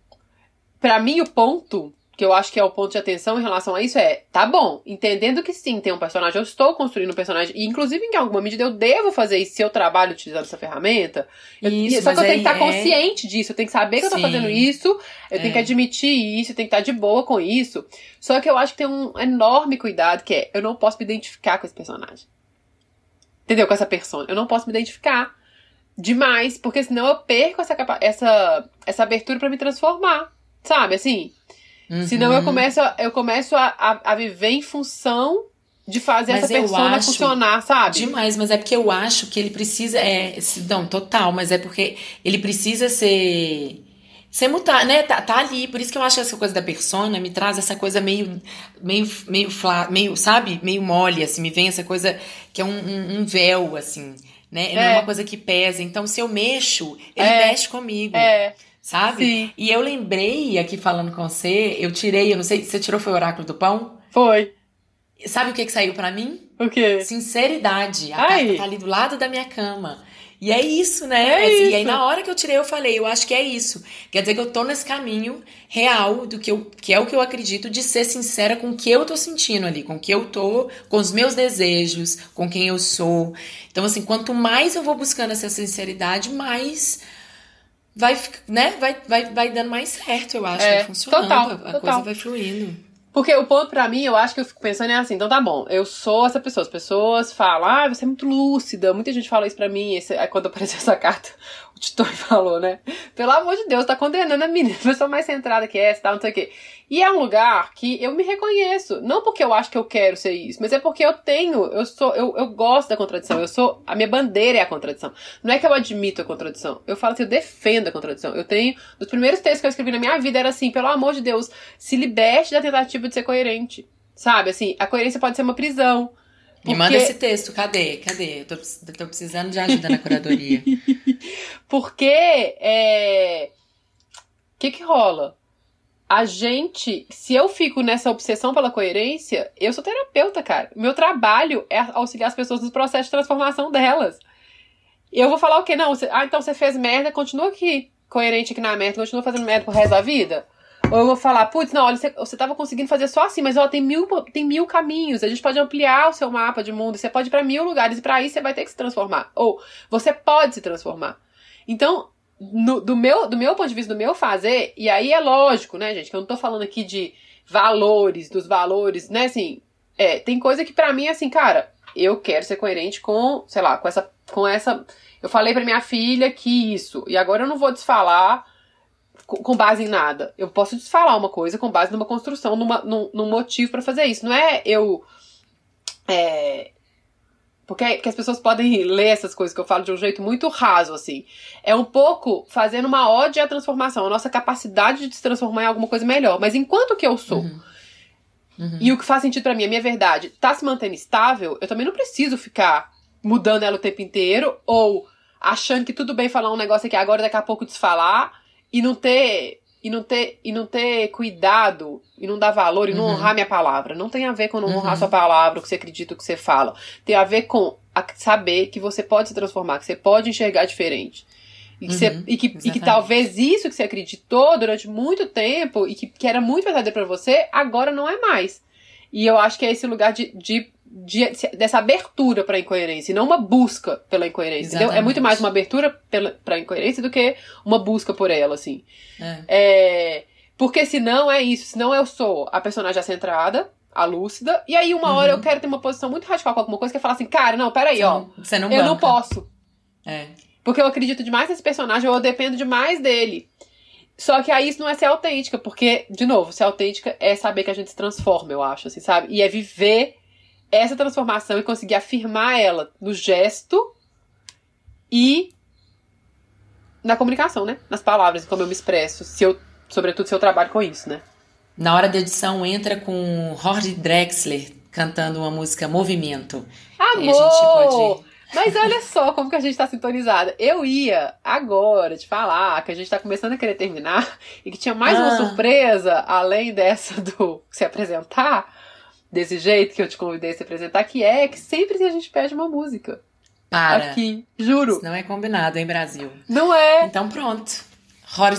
Speaker 1: para mim o ponto que eu acho que é o ponto de atenção em relação a isso é, tá bom, entendendo que sim, tem um personagem, eu estou construindo um personagem, e inclusive em alguma medida eu devo fazer isso se eu trabalho utilizando essa ferramenta. Isso, eu, só que eu tenho que estar é... consciente disso, eu tenho que saber que sim. eu tô fazendo isso, eu é. tenho que admitir isso, eu tenho que estar de boa com isso. Só que eu acho que tem um enorme cuidado que é, eu não posso me identificar com esse personagem. Entendeu? Com essa persona. Eu não posso me identificar demais, porque senão eu perco essa, essa, essa abertura para me transformar. Sabe, assim? Uhum. Senão eu começo, eu começo a, a, a viver em função de fazer mas essa persona funcionar, sabe?
Speaker 3: Demais, mas é porque eu acho que ele precisa. É, não, total, mas é porque ele precisa ser. Ser mutar, né? Tá, tá ali. Por isso que eu acho que essa coisa da persona me traz essa coisa meio. meio, meio, fla, meio sabe? Meio mole, assim. Me vem essa coisa que é um, um, um véu, assim. Né? Não é. é uma coisa que pesa. Então, se eu mexo, ele é. mexe comigo.
Speaker 1: É
Speaker 3: sabe?
Speaker 1: Sim.
Speaker 3: E eu lembrei aqui falando com você, eu tirei, eu não sei, você tirou foi o oráculo do pão?
Speaker 1: Foi.
Speaker 3: Sabe o que que saiu para mim?
Speaker 1: O quê?
Speaker 3: Sinceridade. A Ai. carta tá ali do lado da minha cama. E é isso, né?
Speaker 1: É
Speaker 3: assim,
Speaker 1: isso.
Speaker 3: E aí na hora que eu tirei, eu falei, eu acho que é isso. Quer dizer que eu tô nesse caminho real do que eu, que é o que eu acredito de ser sincera com o que eu tô sentindo ali, com o que eu tô, com os meus desejos, com quem eu sou. Então assim, quanto mais eu vou buscando essa sinceridade, mais vai, né? Vai, vai, vai dando mais certo, eu acho,
Speaker 1: É,
Speaker 3: vai funcionando,
Speaker 1: total,
Speaker 3: a-
Speaker 1: total.
Speaker 3: coisa vai fluindo.
Speaker 1: Porque o ponto pra mim, eu acho que eu fico pensando é assim, então tá bom, eu sou essa pessoa. As pessoas falam, ah, você é muito lúcida. Muita gente fala isso pra mim. Esse, quando apareceu essa carta, o Titor falou, né? Pelo amor de Deus, tá condenando a menina, pessoa mais centrada que essa, tal, não sei o quê. E é um lugar que eu me reconheço. Não porque eu acho que eu quero ser isso, mas é porque eu tenho, eu sou, eu, eu gosto da contradição. Eu sou, a minha bandeira é a contradição. Não é que eu admito a contradição. Eu falo que eu defendo a contradição. Eu tenho, dos primeiros textos que eu escrevi na minha vida era assim, pelo amor de Deus, se liberte da tentativa de ser coerente. Sabe, assim, a coerência pode ser uma prisão.
Speaker 3: Me
Speaker 1: Porque-
Speaker 3: manda esse texto, cadê? Cadê? Eu tô, tô precisando de ajuda na curadoria.
Speaker 1: Porque é. O que que rola? A gente, se eu fico nessa obsessão pela coerência, eu sou terapeuta, cara. Meu trabalho é auxiliar as pessoas no processo de transformação delas. Eu vou falar o quê? Não, você- ah, então você fez merda, continua aqui, coerente aqui na merda, continua fazendo merda pro resto da vida? Ou eu vou falar, putz, não, olha, você, você tava conseguindo fazer só assim, mas ó, tem mil, tem mil caminhos, a gente pode ampliar o seu mapa de mundo, você pode ir pra mil lugares, e pra isso você vai ter que se transformar. Ou você pode se transformar. Então, no- do, meu, do meu ponto de vista, do meu fazer, e aí é lógico, né, gente, que eu não tô falando aqui de valores, dos valores, né, assim, é, tem coisa que pra mim é assim, cara, eu quero ser coerente com, sei lá, com essa, com essa, eu falei pra minha filha que isso, e agora eu não vou desfalar com, base em nada. Eu posso desfalar uma coisa com base numa construção, numa, num, num motivo pra fazer isso. Não é eu. É, porque, porque as pessoas podem ler essas coisas que eu falo de um jeito muito raso, assim. É um pouco fazendo uma ode à transformação, a nossa capacidade de se transformar em alguma coisa melhor. Mas enquanto que eu sou
Speaker 3: Uhum. Uhum.
Speaker 1: e o que faz sentido pra mim, a minha verdade, tá se mantendo estável, eu também não preciso ficar mudando ela o tempo inteiro ou achando que tudo bem falar um negócio aqui agora daqui a pouco desfalar e não ter e não ter e não ter cuidado e não dar valor e não
Speaker 3: Uhum.
Speaker 1: honrar minha palavra. Não tem a ver com não
Speaker 3: Uhum.
Speaker 1: honrar sua palavra, o que você acredita, o que você fala. Tem a ver com a- saber que você pode se transformar, que você pode enxergar diferente. E que, você-
Speaker 3: Uhum,
Speaker 1: e que, e que talvez isso que você acreditou durante muito tempo e que, que era muito verdadeiro pra você, agora não é mais. E eu acho que é esse lugar de, de, de- dessa abertura pra incoerência, e não uma busca pela incoerência. Entendeu? É
Speaker 3: Exatamente.
Speaker 1: muito mais uma abertura pela, pra incoerência do que uma busca por ela, assim.
Speaker 3: É.
Speaker 1: É, porque senão é isso, senão eu sou a personagem centrada, a lúcida, e aí uma hora
Speaker 3: Uhum.
Speaker 1: eu quero ter uma posição muito radical com alguma coisa que é falar assim, cara, não, peraí,
Speaker 3: Você
Speaker 1: ó,
Speaker 3: não, você não
Speaker 1: eu não
Speaker 3: banca.
Speaker 1: posso.
Speaker 3: É.
Speaker 1: Porque eu acredito demais nesse personagem, ou eu dependo demais dele. Só que aí isso não é ser autêntica, porque, de novo, ser autêntica é saber que a gente se transforma, eu acho, assim, sabe? E é viver essa transformação e conseguir afirmar ela no gesto e na comunicação, né? Nas palavras, como eu me expresso, se eu, sobretudo se eu trabalho com isso, né?
Speaker 3: Na hora da edição entra com Jorge Drexler cantando uma música Movimento. Aí a gente
Speaker 1: Amor!
Speaker 3: pode-
Speaker 1: Mas olha só como que a gente tá sintonizada. Eu ia agora te falar que a gente tá começando a querer terminar e que tinha mais uma
Speaker 3: Ah.
Speaker 1: surpresa, além dessa do se apresentar, desse jeito que eu te convidei a se apresentar, que é que sempre a gente pede uma música.
Speaker 3: Para.
Speaker 1: Aqui, juro.
Speaker 3: Isso não é combinado, hein, Brasil?
Speaker 1: Não é.
Speaker 3: Então pronto.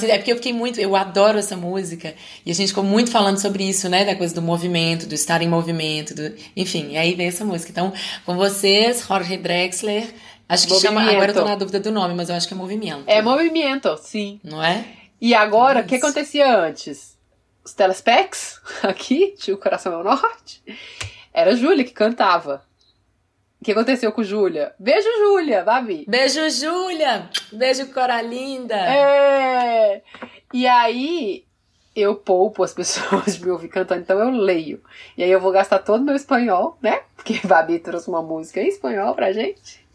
Speaker 3: É porque eu fiquei muito, eu adoro essa música e a gente ficou muito falando sobre isso, né, da coisa do movimento, do estar em movimento, do, enfim, e aí veio essa música. Então, com vocês, Jorge Drexler, acho que chama,
Speaker 1: Movimento.
Speaker 3: agora eu tô na dúvida do nome, mas eu acho que é movimento.
Speaker 1: É movimento, sim.
Speaker 3: Não é?
Speaker 1: E agora, o que acontecia antes? Os telespecs, aqui, tinha o Coração ao Norte, era a Júlia que cantava. O que aconteceu com Júlia? Beijo, Júlia, Babi.
Speaker 3: Beijo, Júlia! Beijo, Cora Linda!
Speaker 1: É. E aí, eu poupo as pessoas de me ouvir cantando, então eu leio. E aí eu vou gastar todo o meu espanhol, né? Porque Babi trouxe uma música em espanhol pra gente.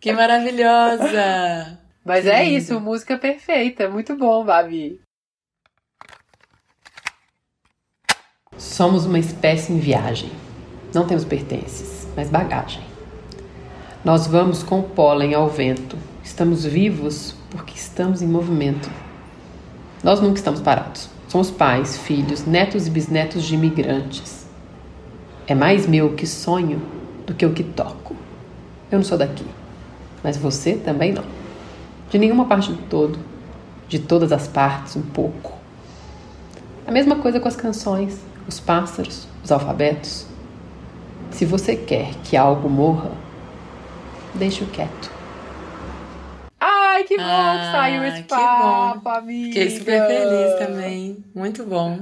Speaker 3: Que maravilhosa!
Speaker 1: Mas
Speaker 3: Que
Speaker 1: é
Speaker 3: lindo.
Speaker 1: isso, música perfeita. Muito bom, Babi. Somos uma espécie em viagem. Não temos pertences, mas bagagem. Nós vamos com o pólen ao vento. Estamos vivos porque estamos em movimento. Nós nunca estamos parados. Somos pais, filhos, netos e bisnetos de imigrantes. É mais meu que sonho do que o que toco. Eu não sou daqui. Mas você também não. De nenhuma parte do todo. De todas as partes, um pouco. A mesma coisa com as canções, os pássaros, os alfabetos. Se você quer que algo morra, deixe-o quieto. Ai, que bom ah, que saiu esse papo, bom. amiga.
Speaker 3: Fiquei super feliz também. Muito bom.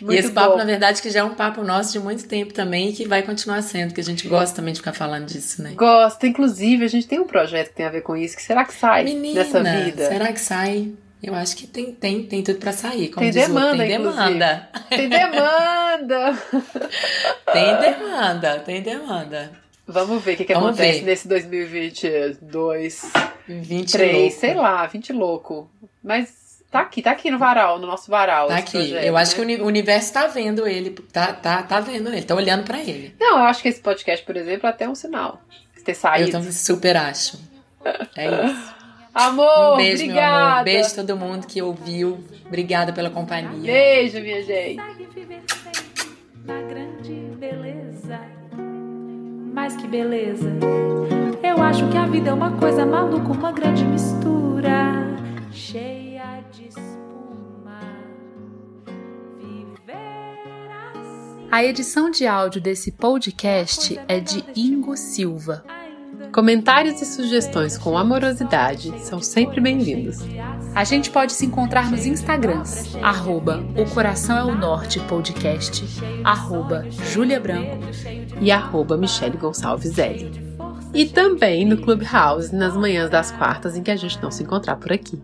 Speaker 3: Muito e esse bom. papo, na verdade, que já é um papo nosso de muito tempo também e que vai continuar sendo, que a gente gosta também de ficar falando disso, né?
Speaker 1: Gosta. Inclusive, a gente tem um projeto que tem a ver com isso. Que será que sai
Speaker 3: Menina,
Speaker 1: nessa vida?
Speaker 3: Será que sai? Eu acho que tem, tem, tem tudo para sair.
Speaker 1: Como tem demanda, tem demanda. Tem demanda.
Speaker 3: tem demanda, tem demanda.
Speaker 1: Vamos ver o que, que acontece ver. nesse 2022. 23, sei lá, 20 louco. Mas tá aqui, tá aqui no varal, no nosso varal.
Speaker 3: Tá aqui. Projeto, eu acho né? que o universo tá vendo ele, tá, tá, tá vendo ele, tá olhando para ele.
Speaker 1: Não, eu acho que esse podcast, por exemplo, é até um sinal. Ter saído.
Speaker 3: Eu também super acho. É isso.
Speaker 1: Amor,
Speaker 3: um beijo,
Speaker 1: obrigada.
Speaker 3: meu amor. Beijo a todo mundo que ouviu. Obrigada pela companhia.
Speaker 1: Beijo, minha gente.
Speaker 2: Na grande beleza. Mais que beleza. Eu acho que a vida é uma coisa maluca, uma grande mistura. Cheia de espuma. Viver assim. A edição de áudio desse podcast é de Ingo Silva.
Speaker 1: Comentários e sugestões com amorosidade são sempre bem-vindos.
Speaker 2: A gente pode se encontrar nos Instagrams, arroba O Coração é o Norte Podcast, arroba Júlia Branco
Speaker 1: e arroba Michele Gonçalves L. E também no Clubhouse nas manhãs das quartas em que a gente não se encontrar por aqui.